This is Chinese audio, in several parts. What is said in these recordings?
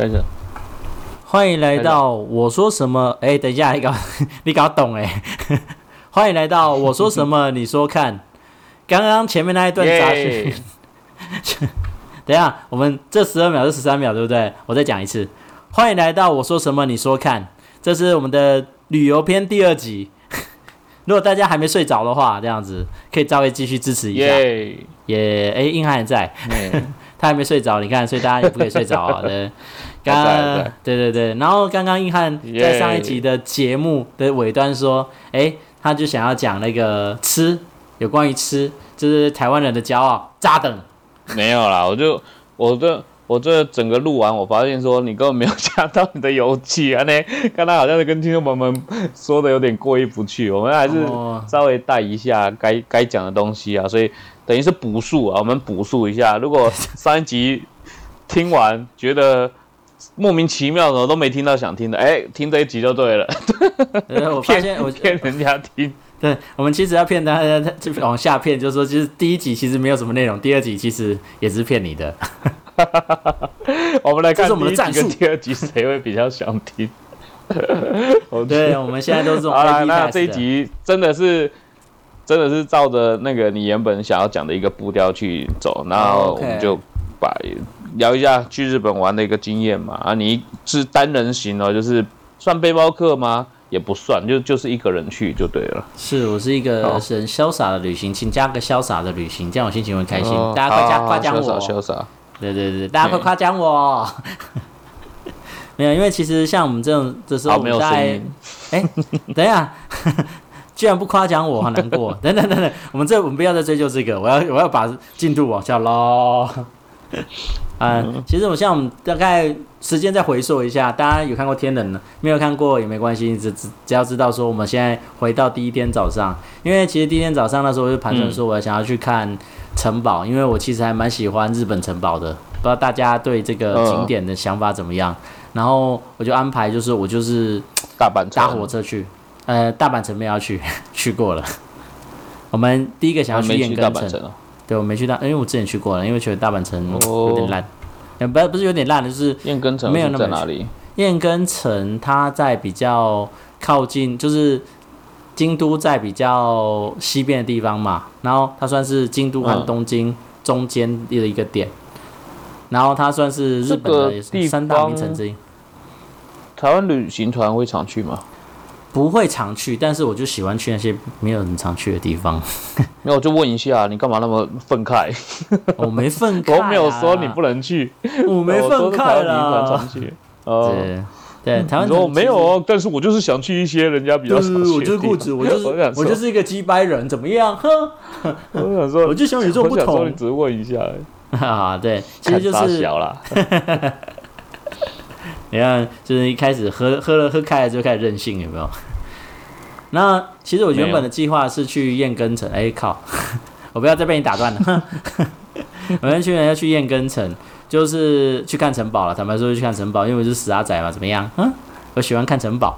开始。欢迎来到我说什么？哎，等一下，你搞 你搞懂哎。欢迎来到我说什么？你说看。刚刚前面那一段杂讯，等一下，我们这十二秒是十三秒，对不对？我再讲一次。欢迎来到我说什么？你说看。这是我们的旅游篇第二集。如果大家还没睡着的话，这样子可以稍微继续支持一下。也哎，硬汉在，他还没睡着，你看，所以大家也不可以睡着啊。对，刚刚对对对，然后刚刚硬汉在上一集的节目的尾端说，哎，他就想要讲那个吃，有关于吃，就是台湾人的骄傲，扎等。没有啦，我就我这。我这整个录完，我发现说你根本没有加到你的游记啊！那刚才好像是跟听众朋友们说的有点过意不去，我们还是稍微带一下该该讲的东西啊，所以等于是补述啊，我们补述一下。如果上一集听完觉得莫名其妙的都没听到想听的，哎，听这一集就对了。我 发现我骗人家听，对我们其实要骗大家，就往下骗，就是说，其实第一集其实没有什么内容，第二集其实也是骗你的。我们来看我们的战术，第二集谁会比较想听？对，我们现在都是好了。那这一集真的是，真的是照着那个你原本想要讲的一个步调去走，然后我们就把聊一下去日本玩的一个经验嘛。啊，你是单人行哦，就是算背包客吗？也不算，就就是一个人去就对了。是我是一个很潇洒的旅行，请加个潇洒的旅行，这样我心情会开心。大家快加夸奖我，潇洒。对对对，大家快夸奖我。没有，因为其实像我们这种的时候，我们在 哎，等一下，居然不夸奖我，好难过。等等等等，我们这我们不要再追究这个，我要我要把进度往下拉。嗯，其实我像我们大概时间再回溯一下，大家有看过《天冷》呢？没有看过也没关系，只只只要知道说我们现在回到第一天早上，因为其实第一天早上那时候我就盘算说我想要去看。城堡，因为我其实还蛮喜欢日本城堡的，不知道大家对这个景点的想法怎么样？然后我就安排，就是我就是大阪搭火车去，呃，大阪城没有去，去过了。我们第一个想要去燕根城，对，我没去到，因为我之前去过了，因为觉得大阪城有点烂，不不是有点烂，就是燕根城没有那么在哪里？燕根城它在比较靠近，就是。京都在比较西边的地方嘛，然后它算是京都和东京中间的一个点，然后它算是日本的三大名城之一。台湾旅行团会常去吗？不会常去，但是我就喜欢去那些没有人常去的地方。没有，就问一下，你干嘛那么愤慨？我没愤 慨，我没有说你不能去，我没愤慨了。对。对，台湾说没有哦，但是我就是想去一些人家比较少去。我就是固执，我就是 我就是一个鸡掰人，怎么样？哼，我想说，我就想与众不同。你只是问一下。啊，对，其实就是小了。你看，就是一开始喝喝了喝开了就开始任性，有没有？那其实我原本的计划是去燕根城。哎靠，我不要再被你打断了。我们去年要去燕根城。就是去看城堡了，坦白说去看城堡，因为我是死阿仔嘛，怎么样？嗯，我喜欢看城堡。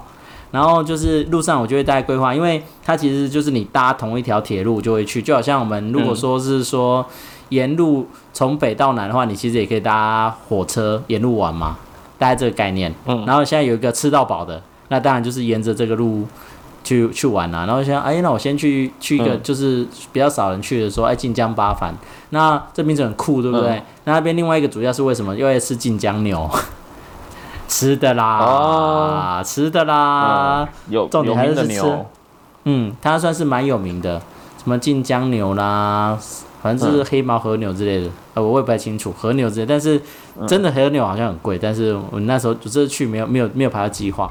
然后就是路上我就会带规划，因为它其实就是你搭同一条铁路就会去，就好像我们如果说是说沿路从北到南的话，你其实也可以搭火车沿路玩嘛，大概这个概念。嗯。然后现在有一个吃到饱的，那当然就是沿着这个路。去去玩啊，然后想，哎，那我先去去一个就是比较少人去的，说，哎，晋江八幡，那这名字很酷，对不对？那那边另外一个主要是为什么？因为是晋江牛，吃的啦，吃的啦，有重点还是吃，嗯，它算是蛮有名的，什么晋江牛啦，反正就是黑毛和牛之类的，呃，我也不太清楚和牛之类，但是真的和牛好像很贵，但是我那时候就是去没有没有没有排到计划。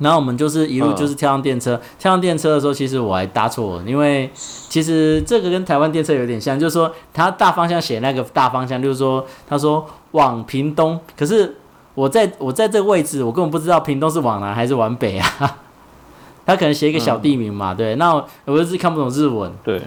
然后我们就是一路就是跳上电车，跳上电车的时候，其实我还搭错，因为其实这个跟台湾电车有点像，就是说它大方向写那个大方向，就是说他说往屏东，可是我在我在这个位置，我根本不知道屏东是往南还是往北啊，他可能写一个小地名嘛，对，那我就是看不懂日文，对，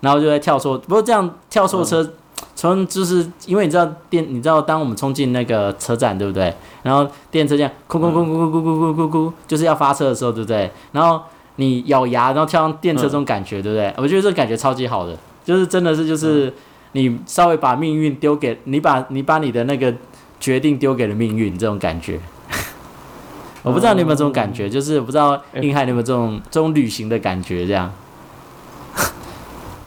然后就在跳错，不过这样跳错车。从就是因为你知道电，你知道当我们冲进那个车站，对不对？然后电车这样，咕咕咕咕咕咕咕咕咕咕，就是要发车的时候，对不对？然后你咬牙，然后跳上电车，这种感觉，对不对？我觉得这感觉超级好的，就是真的是就是你稍微把命运丢给你，把你把你的那个决定丢给了命运这种感觉。我不知道你有没有这种感觉，就是不知道硬汉有没有这种这种旅行的感觉，这样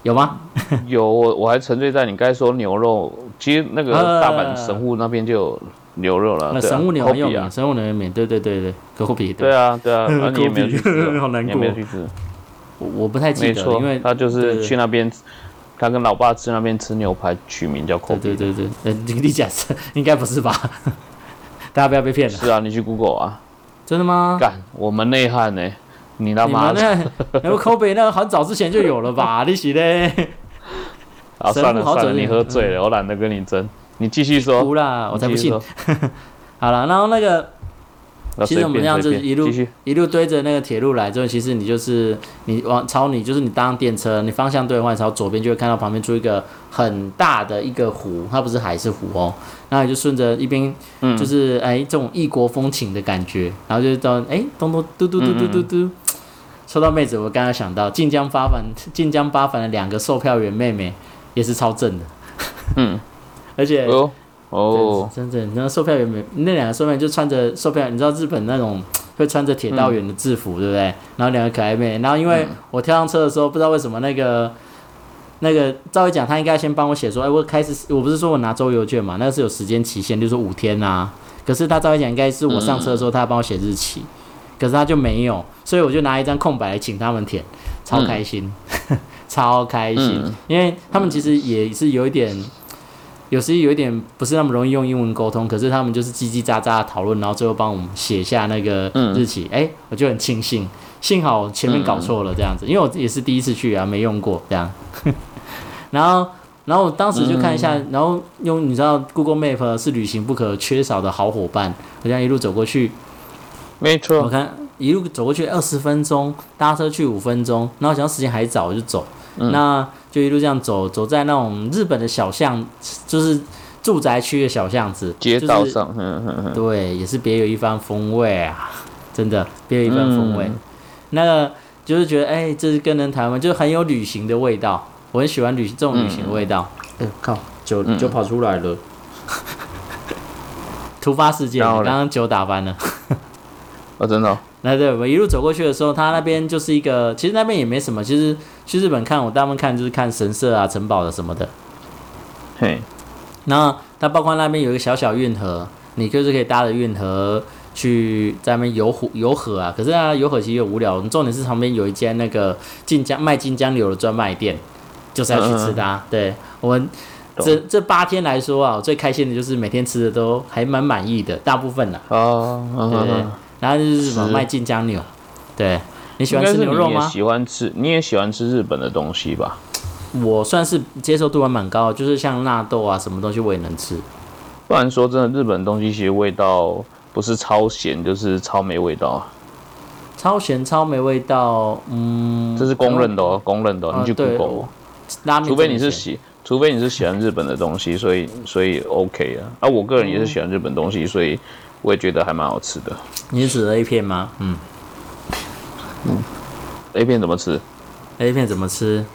有吗？有，我我还沉醉在你刚才说牛肉，其实那个大阪神户那边就有牛肉了。那神户牛很有名，神户牛很有名，对对对对，可口皮。对啊对 啊，你也没有去吃，好难过，没有去吃。我我不太记得，因为他就是去那边，他跟老爸吃那边吃牛排，取名叫口皮。对对对，呃，你假设应该不是吧？大家不要被骗了。是啊，你去 Google 啊。真的吗？干，我们内汉呢？你他妈的！那个口碑那个很早之前就有了吧？你是嘞？啊，算了算了，你喝醉了，我懒得跟你争。你继续说。哭啦，我才不信。好了，然后那个，其实我们这样子一路一路堆着那个铁路来之后，其实你就是你往朝你就是你搭电车，你方向对的话，朝左边就会看到旁边出一个很大的一个湖，它不是海是湖哦。然后就顺着一边，就是哎这种异国风情的感觉，然后就到哎咚咚嘟嘟嘟嘟嘟嘟，说到妹子，我刚刚想到晋江八反晋江八反的两个售票员妹妹也是超正的，嗯，而且哦哦，真的，那售票员妹那两个售票员就穿着售票，你知道日本那种会穿着铁道员的制服，对不对？然后两个可爱妹，然后因为我跳上车的时候，不知道为什么那个。那个赵伟讲，他应该先帮我写说，哎，我开始，我不是说我拿周游券嘛，那是有时间期限，就是五天呐。可是他赵伟讲，应该是我上车的时候，他要帮我写日期，可是他就没有，所以我就拿一张空白请他们填，超开心，超开心，因为他们其实也是有一点，有时有一点不是那么容易用英文沟通，可是他们就是叽叽喳喳讨论，然后最后帮我们写下那个日期，哎，我就很庆幸，幸好前面搞错了这样子，因为我也是第一次去啊，没用过这样。然后，然后我当时就看一下，然后用你知道，Google Map 是旅行不可缺少的好伙伴。我这样一路走过去，没错。我看一路走过去二十分钟，搭车去五分钟，然后想时间还早，我就走。那就一路这样走，走在那种日本的小巷，就是住宅区的小巷子，街道上，对，也是别有一番风味啊，真的别有一番风味。那个就是觉得，哎，这是跟人台湾，就是很有旅行的味道。我很喜欢旅行这种旅行的味道。哎靠，酒酒跑出来了！突发事件，刚刚酒打翻了。哦，真的。那对，我一路走过去的时候，他那边就是一个，其实那边也没什么。其实去日本看，我大部分看就是看神社啊、城堡的什么的。嘿。然后它包括那边有一个小小运河，你就是可以搭着运河去在那边游湖游河啊。可是啊，游河其实有无聊。我们重点是旁边有一间那个晋江卖晋江柳的专卖店。就是要去吃的，对我们这这八天来说啊，我最开心的就是每天吃的都还蛮满意的，大部分的哦，对，然后就是什么卖晋江牛，对，你喜欢吃牛肉吗？喜欢吃，你也喜欢吃日本的东西吧？我算是接受度还蛮高，就是像纳豆啊，什么东西我也能吃。不然说真的，日本东西其实味道不是超咸，就是超没味道。超咸超没味道，嗯，这是公认的哦，公认的，你去 Google。除非你是喜，除非你是喜欢日本的东西，所以所以 OK 啊。啊，我个人也是喜欢日本东西，所以我也觉得还蛮好吃的。你是指 A 片吗？嗯嗯，A 片怎么吃？A 片怎么吃？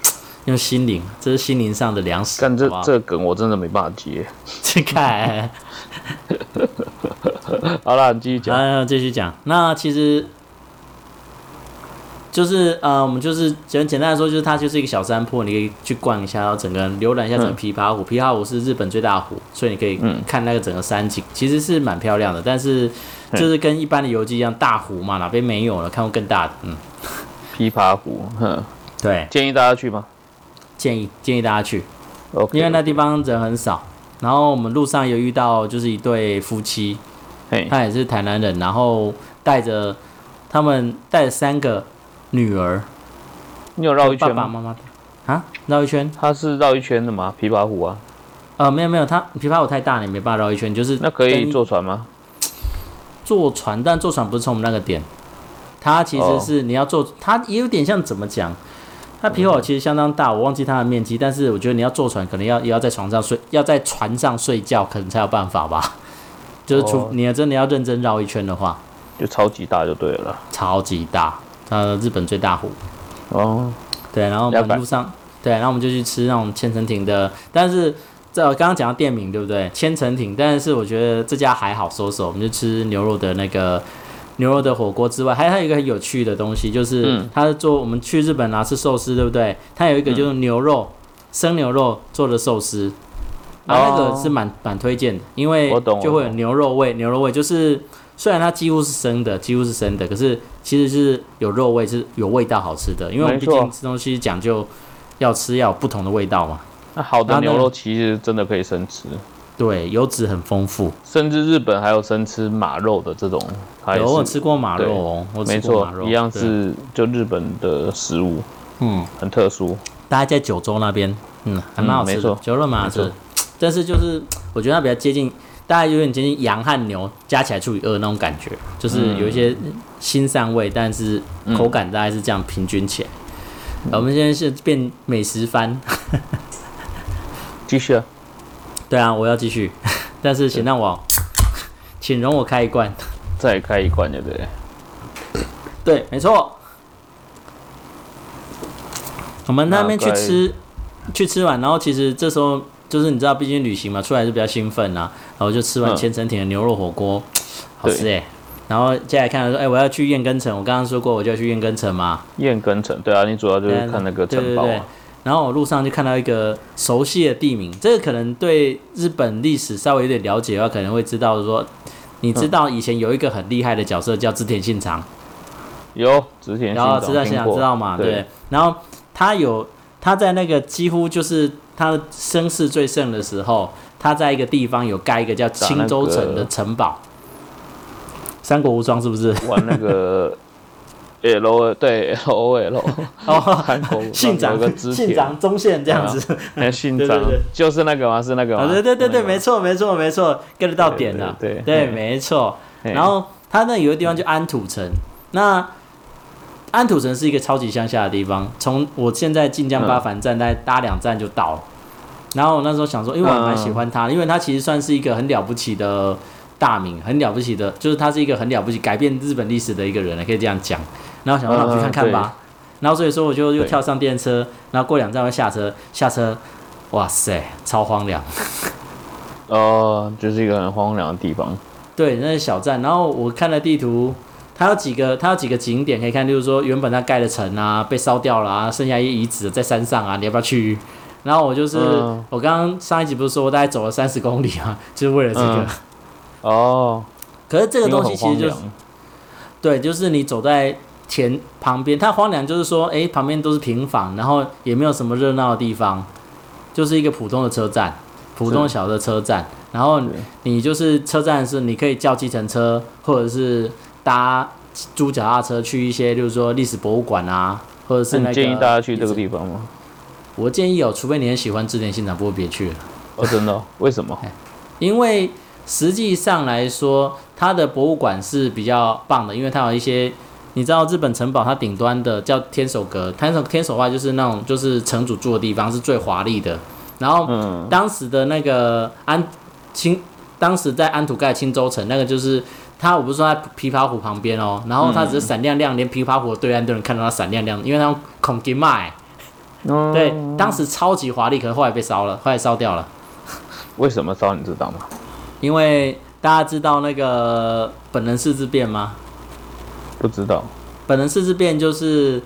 用心灵，这是心灵上的粮食。但这这梗我真的没办法接。去看。好了，你继续讲。继续讲。那其实。就是呃，我们就是简简单来说，就是它就是一个小山坡，你可以去逛一下，然后整个浏览一下整个琵琶湖。琵琶湖是日本最大湖，所以你可以看那个整个山景，其实是蛮漂亮的。但是就是跟一般的游记一样，大湖嘛，哪边没有了？看过更大的，嗯。琵琶湖，哼，对，建议大家去吗？建议建议大家去，因为那地方人很少。然后我们路上有遇到就是一对夫妻，他也是台南人，然后带着他们带着三个。女儿，你有绕一圈吗？爸爸妈妈的啊，绕一圈。他是绕一圈的吗？琵琶湖啊？呃，没有没有，他琵琶湖太大，你没办法绕一圈。就是那可以坐船吗？坐船，但坐船不是从我们那个点。它其实是你要坐，它也有点像怎么讲？它琵琶湖其实相当大，我忘记它的面积，但是我觉得你要坐船，可能要也要在床上睡，要在船上睡觉，可能才有办法吧。就是除你要真的要认真绕一圈的话，就超级大就对了。超级大。呃，日本最大湖，哦，对，然后我们路上，对，然后我们就去吃那种千层亭的，但是这刚刚讲到店名对不对？千层艇，但是我觉得这家还好收手，我们就吃牛肉的那个牛肉的火锅之外，还还有一个很有趣的东西，就是他做我们去日本拿吃寿司对不对？他有一个就是牛肉生牛肉做的寿司，然后那个是蛮蛮推荐的，因为就会有牛肉味，牛肉味就是虽然它几乎是生的，几乎是生的，可是其实是有肉味，是有味道好吃的，因为我们毕竟吃东西讲究要吃要有不同的味道嘛。那好的牛肉其实真的可以生吃，对，油脂很丰富，甚至日本还有生吃马肉的这种，有我吃过马肉哦，没错，一样是就日本的食物，嗯，很特殊。大家在九州那边，嗯，还蛮好吃，九州蛮好吃，但是就是我觉得它比较接近，大概有点接近羊和牛加起来除以二那种感觉，就是有一些腥膻味，但是口感大概是这样平均起来。我们现在是变美食番。继续啊，对啊，我要继续，但是请让我，请容我开一罐，再开一罐，对不对？对，没错。我们那边去吃，去吃完，然后其实这时候就是你知道，毕竟旅行嘛，出来是比较兴奋呐，然后就吃完千层亭的牛肉火锅，好吃哎。然后接下来看说，哎，我要去燕根城，我刚刚说过我就要去燕根城嘛。燕根城，对啊，你主要就是看那个城堡啊。然后我路上就看到一个熟悉的地名，这个可能对日本历史稍微有点了解的话，可能会知道说，你知道以前有一个很厉害的角色叫织田信长，有织田信长，知道信长知道嘛？对。然后他有他在那个几乎就是他的声势最盛的时候，他在一个地方有盖一个叫青州城的城堡，《三国无双》是不是？玩那个。L 对 L O L 哦，韩国 信长信长中线这样子，那 信长。就是那个吗？是那个吗？对对对对，没错没错没错，get 到点了，对对没错。然后他那有个地方叫安土城，那安土城是一个超级乡下的地方，从我现在晋江八凡站，大概搭两站就到了。然后我那时候想说，因为我蛮喜欢他，因为他其实算是一个很了不起的大名，很了不起的，就是他是一个很了不起改变日本历史的一个人，可以这样讲。然后想说去看看吧，然后所以说我就又跳上电车，然后过两站又下车，下车，哇塞，超荒凉。哦，就是一个很荒凉的地方。对，那是小站。然后我看了地图，它有几个，它有几个景点可以看，就是说原本它盖的城啊，被烧掉了啊，剩下一些遗址在山上啊，你要不要去？然后我就是，我刚刚上一集不是说我大概走了三十公里啊，就是为了这个。哦。可是这个东西其实就是，对，就是你走在。田旁边，它荒凉，就是说，哎，旁边都是平房，然后也没有什么热闹的地方，就是一个普通的车站，普通小的车站。然后你就是车站是你可以叫计程车，或者是搭租脚踏车去一些，就是说历史博物馆啊，或者是那个。建议大家去这个地方吗？我建议哦，除非你很喜欢织田信长，不过别去了。哦，真的？为什么？因为实际上来说，它的博物馆是比较棒的，因为它有一些。你知道日本城堡它顶端的叫天守阁，天守天守话就是那种就是城主住的地方是最华丽的。然后当时的那个安清，当时在安土盖青州城那个就是它，我不是说在琵琶湖旁边哦，然后它只是闪亮亮，连琵琶湖对岸都能看到它闪亮亮，因为它孔金麦。对，当时超级华丽，可是后来被烧了，后来烧掉了。为什么烧？你知道吗？因为大家知道那个本能寺之变吗？不知道，本能四之变就是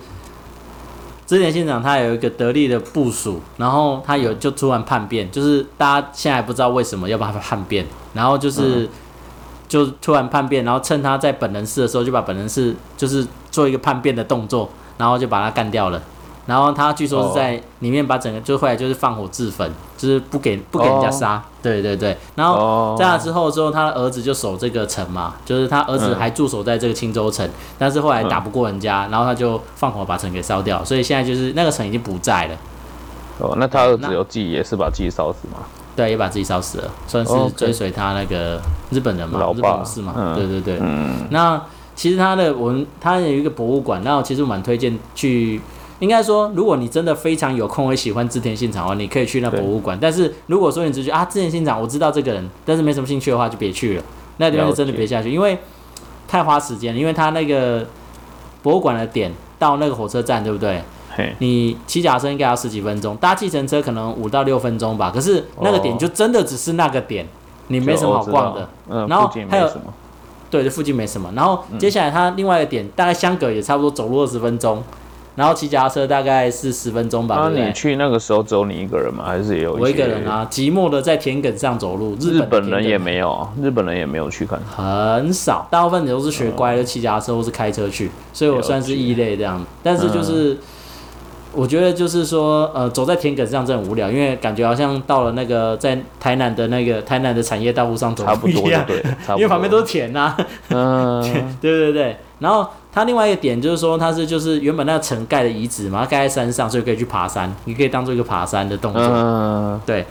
织田信长他有一个得力的部署，然后他有就突然叛变，就是大家现在不知道为什么要把他叛变，然后就是就突然叛变，然后趁他在本能寺的时候就把本能寺就是做一个叛变的动作，然后就把他干掉了。然后他据说是在里面把整个就后来就是放火自焚，就是不给不给人家杀，对对对。然后在那之后之后，他的儿子就守这个城嘛，就是他儿子还驻守在这个青州城，但是后来打不过人家，然后他就放火把城给烧掉，所以现在就是那个城已经不在了。哦，那他儿子有自己也是把自己烧死吗？对，也把自己烧死了，算是追随他那个日本人嘛，日本武士嘛？对对对。嗯。那其实他的我们他有一个博物馆，然后其实蛮推荐去。应该说，如果你真的非常有空，会喜欢织田信长的话，你可以去那博物馆。但是如果说你只觉得啊，织田信长我知道这个人，但是没什么兴趣的话，就别去了。那地方就真的别下去，因为太花时间了。因为他那个博物馆的点到那个火车站，对不对？你骑脚踏车应该要十几分钟，搭计程车可能五到六分钟吧。可是那个点就真的只是那个点，你没什么好逛的。嗯，然后还有什么？对，这附近没什么。然后接下来它另外一个点，大概相隔也差不多走路二十分钟。然后骑脚踏车大概是十分钟吧。那你去那个时候只有你一个人吗？还是也有？我一个人啊，寂寞的在田埂上走路。日本人也没有，日本人也没有去看。很少，大部分都是学乖的骑脚踏车或是开车去，所以我算是异类这样。但是就是，我觉得就是说，呃，走在田埂上真的很无聊，因为感觉好像到了那个在台南的那个台南的产业道路上走，差不多对，因为旁边都是田呐。嗯，对对对，然后。它另外一个点就是说，它是就是原本那个城盖的遗址嘛，盖在山上，所以可以去爬山，你可以当做一个爬山的动作。嗯，对。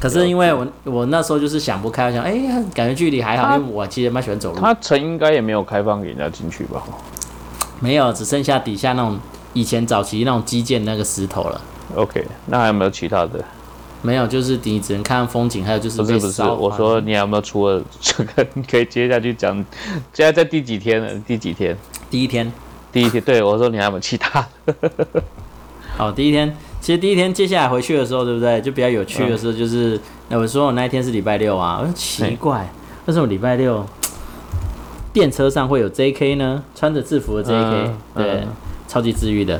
可是因为我我那时候就是想不开，想哎呀，感觉距离还好，因为我其实蛮喜欢走路。它城应该也没有开放给人家进去吧？没有，只剩下底下那种以前早期那种基建那个石头了。OK，那还有没有其他的？没有，就是你只能看风景，还有就是不是不是，我说你有没有除了这个，你可以接下去讲，现在在第几天了？第几天？第一天，第一天，对我说你还有没有其他？好，第一天，其实第一天接下来回去的时候，对不对？就比较有趣的时候，就是那我说我那一天是礼拜六啊，我说奇怪，为什么礼拜六电车上会有 J.K. 呢？穿着制服的 J.K. 对，超级治愈的。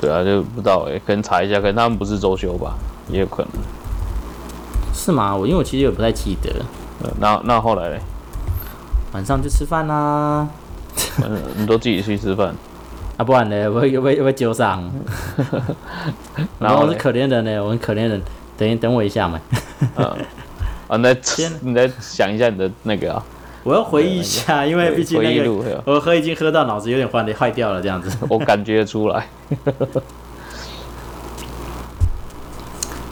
对啊，就不知道哎，可能查一下，可能他们不是周休吧，也有可能。是吗？我因为我其实也不太记得。那那后来嘞？晚上就吃饭啦。嗯，你都自己去吃饭？啊，不然呢？我会会会揪上。然后我是可怜人呢，我很可怜人。等一等我一下嘛。啊，那你再想一下你的那个啊。我要回忆一下，因为毕竟那个我喝已经喝到脑子有点坏坏掉了，这样子。我感觉出来。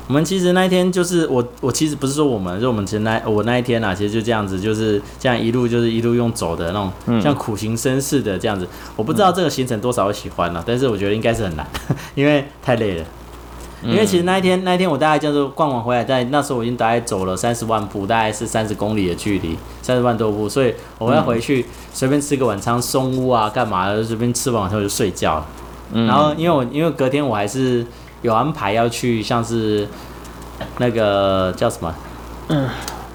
我们其实那一天就是我，我其实不是说我们，就我们其实那我那一天啊，其实就这样子，就是这样一路就是一路用走的那种，像苦行僧似的这样子。我不知道这个行程多少会喜欢呢，但是我觉得应该是很难，因为太累了。因为其实那一天，那一天我大概就是逛完回来，在那时候我已经大概走了三十万步，大概是三十公里的距离，三十万多步，所以我要回去随便吃个晚餐，松屋啊，干嘛的，随便吃完晚后就睡觉了。然后因为我因为隔天我还是有安排要去，像是那个叫什么，嗯，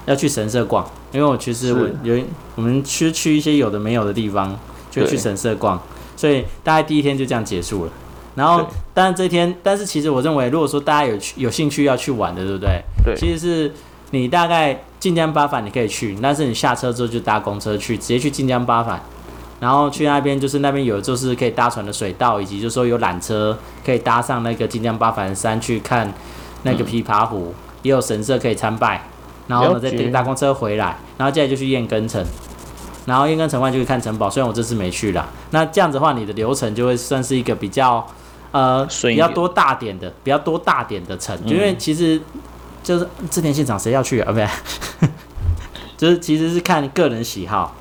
要去神社逛，因为我其实我有我们去去一些有的没有的地方，就去神社逛，所以大概第一天就这样结束了。然后，但是这天，但是其实我认为，如果说大家有有兴趣要去玩的，对不对？对。其实是你大概晋江八反你可以去，但是你下车之后就搭公车去，直接去晋江八反，然后去那边就是那边有就是可以搭船的水道，以及就是说有缆车可以搭上那个晋江八反山去看那个琵琶湖，也有神社可以参拜，然后呢再搭公车回来，然后接下来就去燕根城。然后燕根城外就去看城堡，虽然我这次没去了，那这样子的话，你的流程就会算是一个比较。呃，比较多大点的，比较多大点的城，因为其实就是织田现场谁要去啊？不对，就是其实是看个人喜好。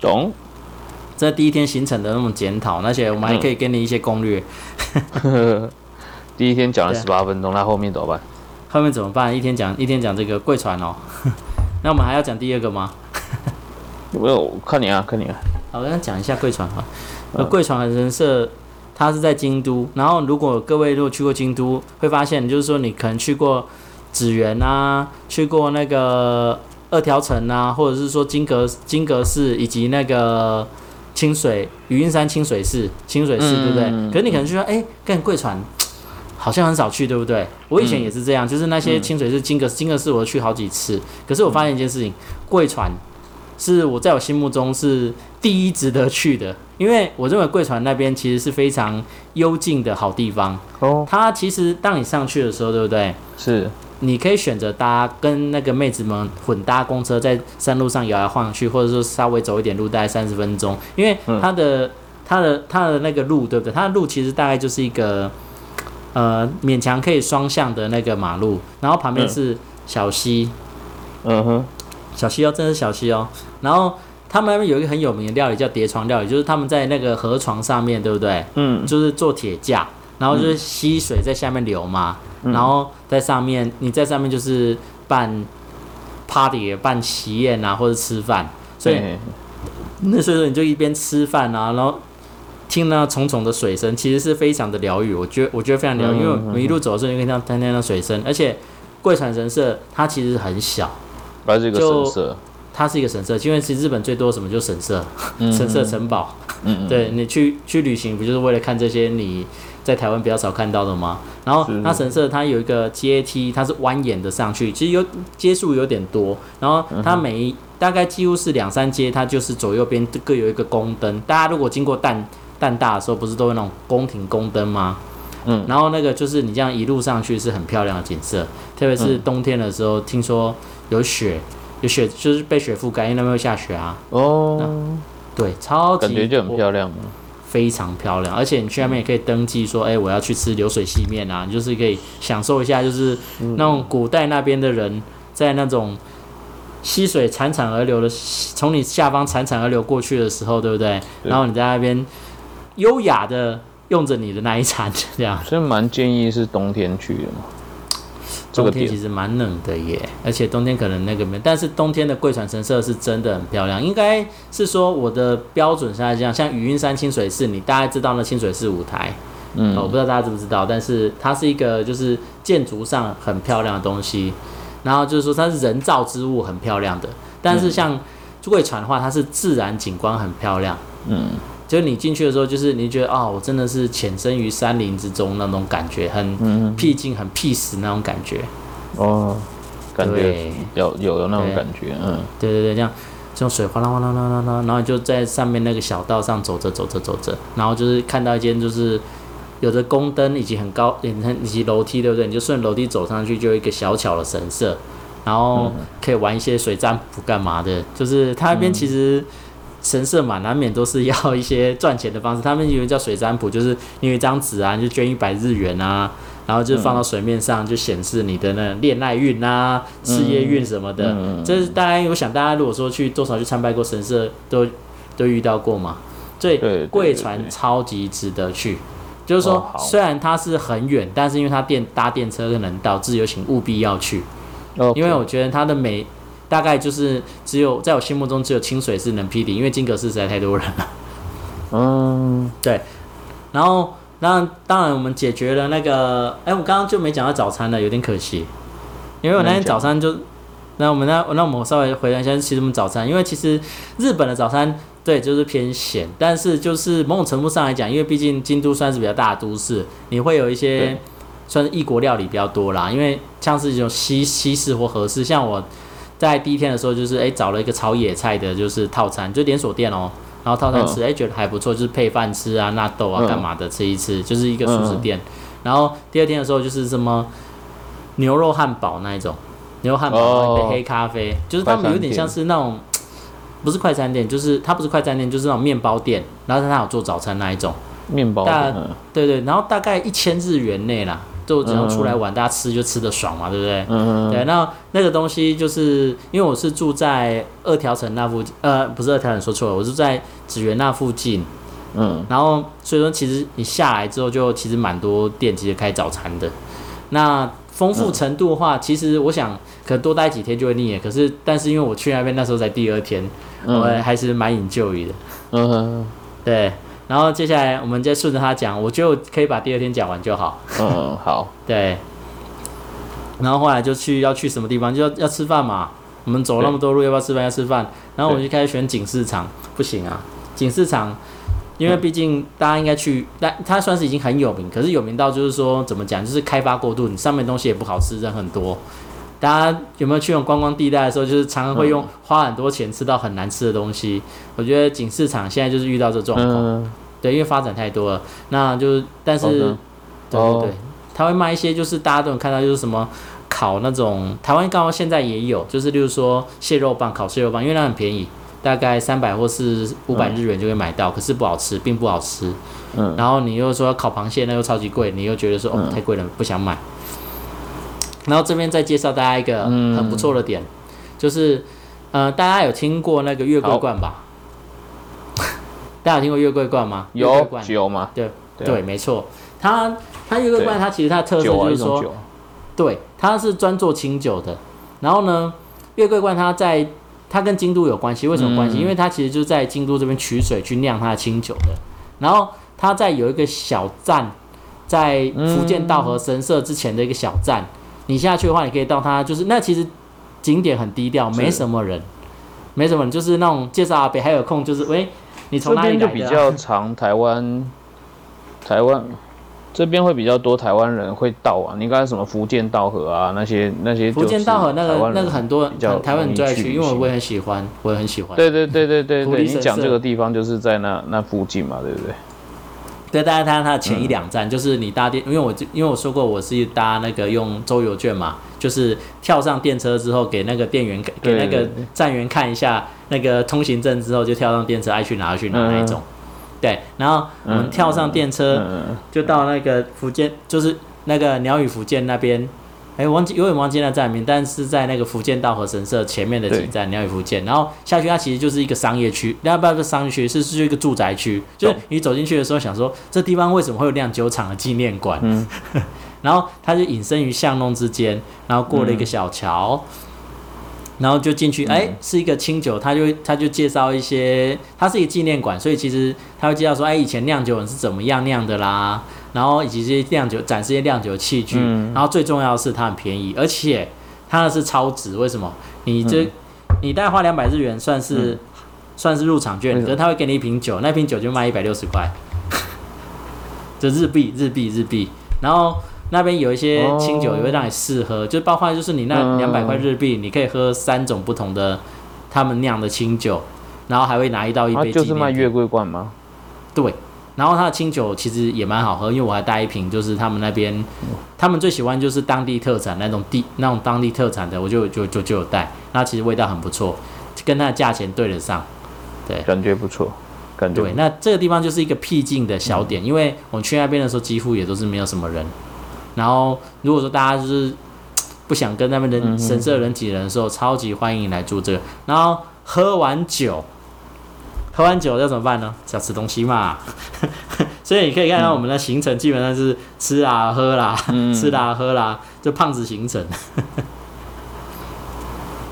懂。这第一天行程的那种检讨，而且我们还可以给你一些攻略。第一天讲了十八分钟，那后面怎么办？后面怎么办？一天讲一天讲这个贵船哦，那我们还要讲第二个吗？有没有？看你啊，看你啊。好，我跟他讲一下贵船哈。那贵船的人设。它是在京都，然后如果各位如果去过京都，会发现就是说你可能去过紫园啊，去过那个二条城啊，或者是说金阁金阁寺以及那个清水余音山清水寺清水寺，对不对？可是你可能就说，哎，跟贵船好像很少去，对不对？我以前也是这样，就是那些清水寺金阁金阁寺，我去好几次。可是我发现一件事情，贵船是我在我心目中是第一值得去的。因为我认为贵船那边其实是非常幽静的好地方哦。它其实当你上去的时候，对不对？是。你可以选择搭跟那个妹子们混搭公车，在山路上摇来晃去，或者说稍微走一点路，大概三十分钟。因为它的它的它的那个路，对不对？它的路其实大概就是一个呃勉强可以双向的那个马路，然后旁边是小溪。嗯哼。小溪哦，真的是小溪哦。然后。他们那边有一个很有名的料理叫叠床料理，就是他们在那个河床上面对不对？嗯，就是做铁架，然后就是溪水在下面流嘛，然后在上面你在上面就是办 party、办喜宴啊，或者吃饭，所以那所以说你就一边吃饭啊，然后听那重重的水声，其实是非常的疗愈。我觉得我觉得非常疗愈，因为我们一路走的时候，你可以听到听听那水声，而且贵船神社它其实很小，它是一个神社，它是一个神社，因为其实日本最多什么就神社，神社城堡。嗯，嗯对你去去旅行，不就是为了看这些你在台湾比较少看到的吗？然后它神社它有一个阶梯，它是蜿蜒的上去，其实有阶数有点多。然后它每一大概几乎是两三阶，它就是左右边各有一个宫灯。大家如果经过蛋蛋大的时候，不是都有那种宫廷宫灯吗？嗯，然后那个就是你这样一路上去是很漂亮的景色，特别是冬天的时候，听说有雪，有雪就是被雪覆盖，因为那边会下雪啊。哦。对，超级感觉就很漂亮，非常漂亮。而且你去那边也可以登记说，哎，我要去吃流水细面啊，你就是可以享受一下，就是那种古代那边的人在那种溪水潺潺而流的，从你下方潺潺而流过去的时候，对不对？然后你在那边优雅的用着你的那一餐，这样。所以蛮建议是冬天去的嘛。冬天其实蛮冷的耶，而且冬天可能那个没，但是冬天的贵船神社是真的很漂亮。应该是说我的标准是这样，像雨云山清水寺，你大概知道那清水寺舞台，嗯，我不知道大家知不知道，但是它是一个就是建筑上很漂亮的东西，然后就是说它是人造之物很漂亮的，但是像贵船的话，它是自然景观很漂亮，嗯。就是你进去的时候，就是你觉得啊，我真的是潜身于山林之中那种感觉，很僻静、很僻死那种感觉。哦，感觉有有有那种感觉，嗯，对对对，这样这种水哗啦哗啦啦啦啦，然后就在上面那个小道上走着走着走着，然后就是看到一间就是有着宫灯以及很高以及楼梯，对不对？你就顺楼梯走上去，就有一个小巧的神社，然后可以玩一些水占卜干嘛的，就是它那边其实。神社嘛，难免都是要一些赚钱的方式。他们以为叫水占卜，就是你有一张纸啊，就捐一百日元啊，然后就放到水面上，就显示你的那恋爱运啊、事业运什么的。这是大家，我想大家如果说去多少去参拜过神社，都都遇到过嘛。所以贵船超级值得去，就是说虽然它是很远，但是因为它电搭电车能到，自由行务必要去。因为我觉得它的美。大概就是只有在我心目中只有清水是能匹敌，因为金阁寺实在太多人了。嗯，对。然后，那当然我们解决了那个，哎，我刚刚就没讲到早餐了，有点可惜。因为我那天早餐就，那我们那那我们稍微回来一下，其实我们早餐，因为其实日本的早餐对就是偏咸，但是就是某种程度上来讲，因为毕竟京都算是比较大的都市，你会有一些算是异国料理比较多啦。因为像是一种西西式或和式，像我。在第一天的时候，就是哎找了一个炒野菜的，就是套餐，就连锁店哦。然后套餐吃，哎觉得还不错，就是配饭吃啊，纳豆啊，干嘛的吃一吃，就是一个素食店。然后第二天的时候，就是什么牛肉汉堡那一种，牛肉汉堡一杯黑咖啡，就是他们有点像是那种不是快餐店，就是它不是快餐店，就是那种面包店。然后他有做早餐那一种面包，店，对对，然后大概一千日元内啦。就只要出来玩，大家吃就吃的爽嘛，对不对？嗯对，那那个东西就是因为我是住在二条城那附近，呃，不是二条城，说错了，我是在紫园那附近。嗯。然后所以说，其实你下来之后，就其实蛮多店其实开早餐的。那丰富程度的话，其实我想可能多待几天就会腻。可是，但是因为我去那边那时候才第二天，我还是蛮引就的。嗯。对。然后接下来我们再顺着他讲，我就可以把第二天讲完就好。嗯，好。对。然后后来就去要去什么地方，就要要吃饭嘛。我们走那么多路，要不要吃饭？要吃饭。然后我就开始选景市场，不行啊，景市场，因为毕竟大家应该去，但它算是已经很有名，可是有名到就是说怎么讲，就是开发过度，你上面东西也不好吃，人很多。大家有没有去用观光地带的时候，就是常常会用花很多钱吃到很难吃的东西？我觉得景市场现在就是遇到这状况。对，因为发展太多了，那就是，但是，对对对，他会卖一些，就是大家都能看到，就是什么烤那种台湾刚好现在也有，就是例如说蟹肉棒，烤蟹肉棒，因为它很便宜，大概三百或是五百日元就会买到，可是不好吃，并不好吃。嗯。然后你又说烤螃蟹，那又超级贵，你又觉得说哦太贵了，不想买。然后这边再介绍大家一个很不错的点，就是呃，大家有听过那个月桂冠吧？大家有听过月桂冠吗？有酒吗？对对，没错。它它月桂冠，它其实它的特色就是说，对，它是专做清酒的。然后呢，月桂冠它在它跟京都有关系，为什么关系？因为它其实就在京都这边取水去酿它的清酒的。然后它在有一个小站，在福建道和神社之前的一个小站，你下去的话，你可以到它，就是那其实景点很低调，没什么人，没什么人，就是那种介绍阿北还有空，就是喂，你从哪里来的？比较长，台湾，台湾。这边会比较多台湾人会到啊，你刚才什么福建道河啊，那些那些福建道河那个那个很多台湾人最爱去，因为我也很喜欢，我也很喜欢。对对对对对对，你讲这个地方就是在那那附近嘛，对不对？对，大家看它前一两站就是你搭电，因为我因为我说过我是搭那个用周游券嘛，就是跳上电车之后给那个店员给那个站员看一下那个通行证之后就跳上电车爱去哪去哪那一种。对，然后我们跳上电车，就到那个福建，就是那个鸟语福建那边。哎，忘记有点忘记那站名，但是在那个福建道和神社前面的几站，鸟语福建。然后下去，它其实就是一个商业区，那不是商业区，是是一个住宅区。就是你走进去的时候，想说这地方为什么会有酿酒厂的纪念馆？然后它就隐身于巷弄之间，然后过了一个小桥。然后就进去，哎，是一个清酒，他就他就介绍一些，它是一个纪念馆，所以其实他会介绍说，哎，以前酿酒人是怎么样酿的啦，然后以及这些酿酒展示一些酿酒器具，然后最重要的是它很便宜，而且它那是超值，为什么？你这你大概花两百日元算是算是入场券，可是他会给你一瓶酒，那瓶酒就卖一百六十块，这日币日币日币，然后。那边有一些清酒也会让你试喝，就包括就是你那两百块日币，你可以喝三种不同的他们酿的清酒，然后还会拿一到一杯。就是卖月桂冠吗？对，然后他的清酒其实也蛮好喝，因为我还带一瓶，就是他们那边他们最喜欢就是当地特产那种地那种当地特产的，我就就就就有带，那其实味道很不错，跟它的价钱对得上，对，感觉不错，感觉。对，那这个地方就是一个僻静的小点，因为我们去那边的时候几乎也都是没有什么人。然后，如果说大家就是不想跟他们人神社人挤人的时候，超级欢迎来住这个。然后喝完酒，喝完酒要怎么办呢？要吃东西嘛。所以你可以看到我们的行程基本上是吃啊喝啦，吃啦喝啦，就胖子行程。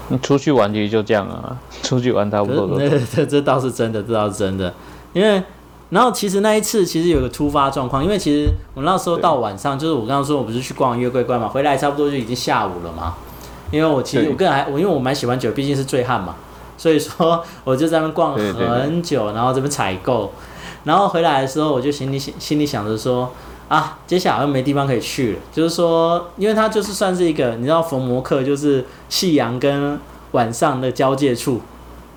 你 出去玩其实就这样啊，出去玩差不多。这 这倒是真的，这倒是真的，因为。然后其实那一次其实有个突发状况，因为其实我那时候到晚上，就是我刚刚说我不是去逛月桂冠嘛，回来差不多就已经下午了嘛。因为我其实我个人还我因为我蛮喜欢酒，毕竟是醉汉嘛，所以说我就在那边逛很久，然后这边采购，然后回来的时候我就心里心里想着说啊，接下来好像没地方可以去了，就是说，因为它就是算是一个你知道逢摩克就是夕阳跟晚上的交界处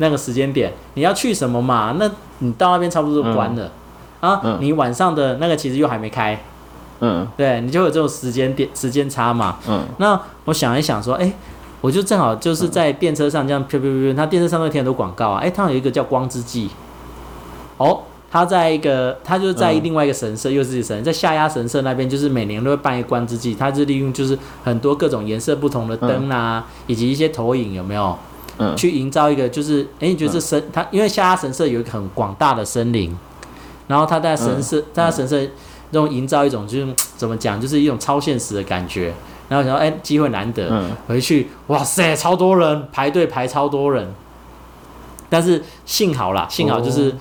那个时间点，你要去什么嘛？那你到那边差不多就关了啊！你晚上的那个其实又还没开，嗯，对你就有这种时间点时间差嘛，嗯。那我想一想说，哎，我就正好就是在电车上这样飘飘飘，它电车上面贴很多广告啊，哎，它有一个叫光之祭，哦，它在一个，它就是在另外一个神社，又是神，在下压神社那边，就是每年都会办一个光之祭，它是利用就是很多各种颜色不同的灯啊，以及一些投影，有没有？去营造一个，就是哎，你觉得这神，它因为下拉神社有一个很广大的森林，然后他在神社，在他神社那种营造一种，就是怎么讲，就是一种超现实的感觉。然后想说，哎，机会难得，回去，哇塞，超多人排队排超多人。但是幸好啦，幸好就是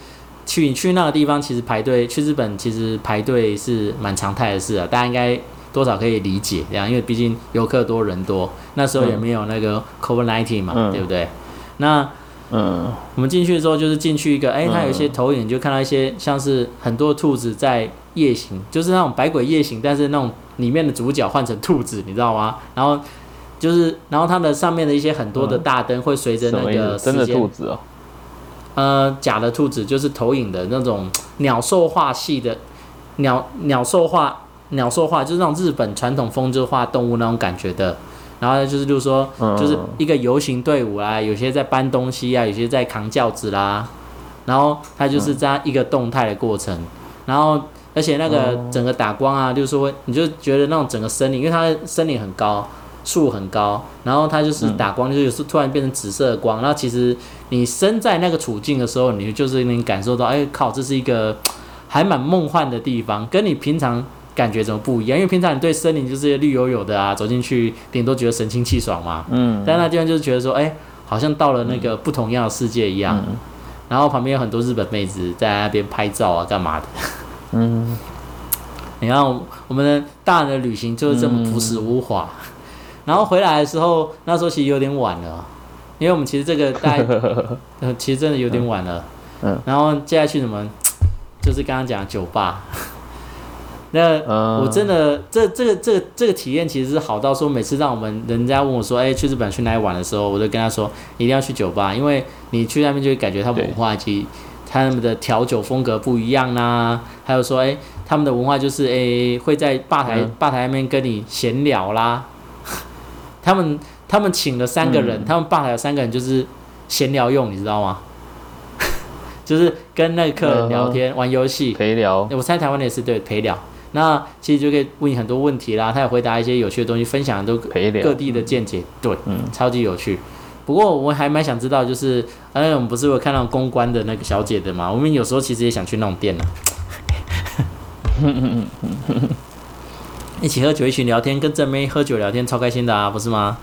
去去那个地方，其实排队去日本，其实排队是蛮常态的事啊，大家应该。多少可以理解这样，因为毕竟游客多人多，那时候也没有那个 COVID nineteen 嘛，对不对？那嗯，我们进去的时候就是进去一个，哎，它有一些投影，就看到一些像是很多兔子在夜行，就是那种百鬼夜行，但是那种里面的主角换成兔子，你知道吗？然后就是，然后它的上面的一些很多的大灯会随着那个真的兔子哦，呃，假的兔子就是投影的那种鸟兽化系的鸟鸟兽画。鸟兽画就是那种日本传统风，就画动物那种感觉的。然后就是，就是说，就是一个游行队伍啦，有些在搬东西啊，有些在扛轿子啦。然后它就是这样一个动态的过程。然后，而且那个整个打光啊，就是说，你就觉得那种整个森林，因为它森林很高，树很高，然后它就是打光，就是有时突然变成紫色的光。然后其实你身在那个处境的时候，你就是能感受到，哎靠，这是一个还蛮梦幻的地方，跟你平常。感觉怎么不一样？因为平常你对森林就是绿油油的啊，走进去顶多觉得神清气爽嘛。嗯。但那地方就是觉得说，哎，好像到了那个不同样的世界一样。然后旁边有很多日本妹子在那边拍照啊，干嘛的？嗯，你看我们的大人的旅行就是这么朴实无华。然后回来的时候，那时候其实有点晚了，因为我们其实这个大，呃，其实真的有点晚了。嗯。然后接下去什么？就是刚刚讲酒吧。那我真的这这个这个这个体验其实是好到说，每次让我们人家问我说，哎，去日本去哪里玩的时候，我都跟他说，一定要去酒吧，因为你去那边就会感觉他文化及他们的调酒风格不一样啦。还有说，哎，他们的文化就是哎会在吧台吧台那边跟你闲聊啦。他们他们请了三个人，他们吧台有三个人就是闲聊用，你知道吗？就是跟那个客人聊天、玩游戏、陪聊。我猜台湾的也是对陪聊。那其实就可以问你很多问题啦，他也回答一些有趣的东西，分享都各地的见解，对，嗯，超级有趣。不过我还蛮想知道，就是哎，我们不是有看到公关的那个小姐的嘛？我们有时候其实也想去那种店呢。一起喝酒，一起聊天，跟正妹喝酒聊天，超开心的啊，不是吗？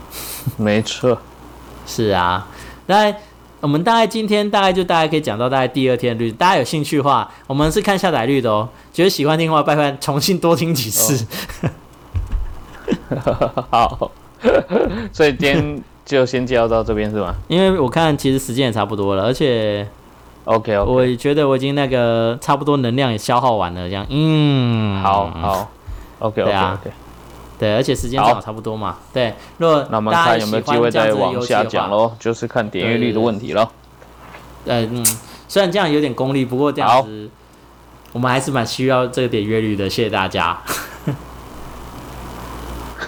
没错，是啊。那我们大概今天大概就大概可以讲到大概第二天率，大家有兴趣的话，我们是看下载率的哦。觉得喜欢听的话，拜拜，重新多听几次。好，所以今天就先介绍到这边是吗？因为我看其实时间也差不多了，而且 OK，我觉得我已经那个差不多能量也消耗完了，这样，嗯，好好。OK，对啊，对，而且时间正好差不多嘛。对，若那我们看有没有机会再往下讲喽，就是看点阅率的问题喽。嗯，虽然这样有点功利，不过这样子我们还是蛮需要这个点阅率的。谢谢大家。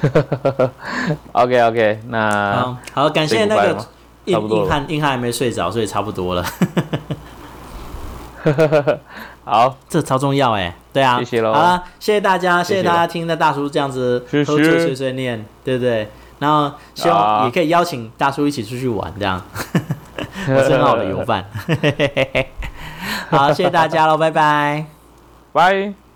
OK，OK，那好，感谢那个硬硬汉，硬汉还没睡着，所以差不多了。好，这超重要哎，对啊，谢谢喽。好了，谢谢大家，谢谢大家听的大叔这样子喝醉碎碎念，对不对？然后希望也可以邀请大叔一起出去玩，这样，我是很好的游伴。好，谢谢大家喽，拜拜，拜。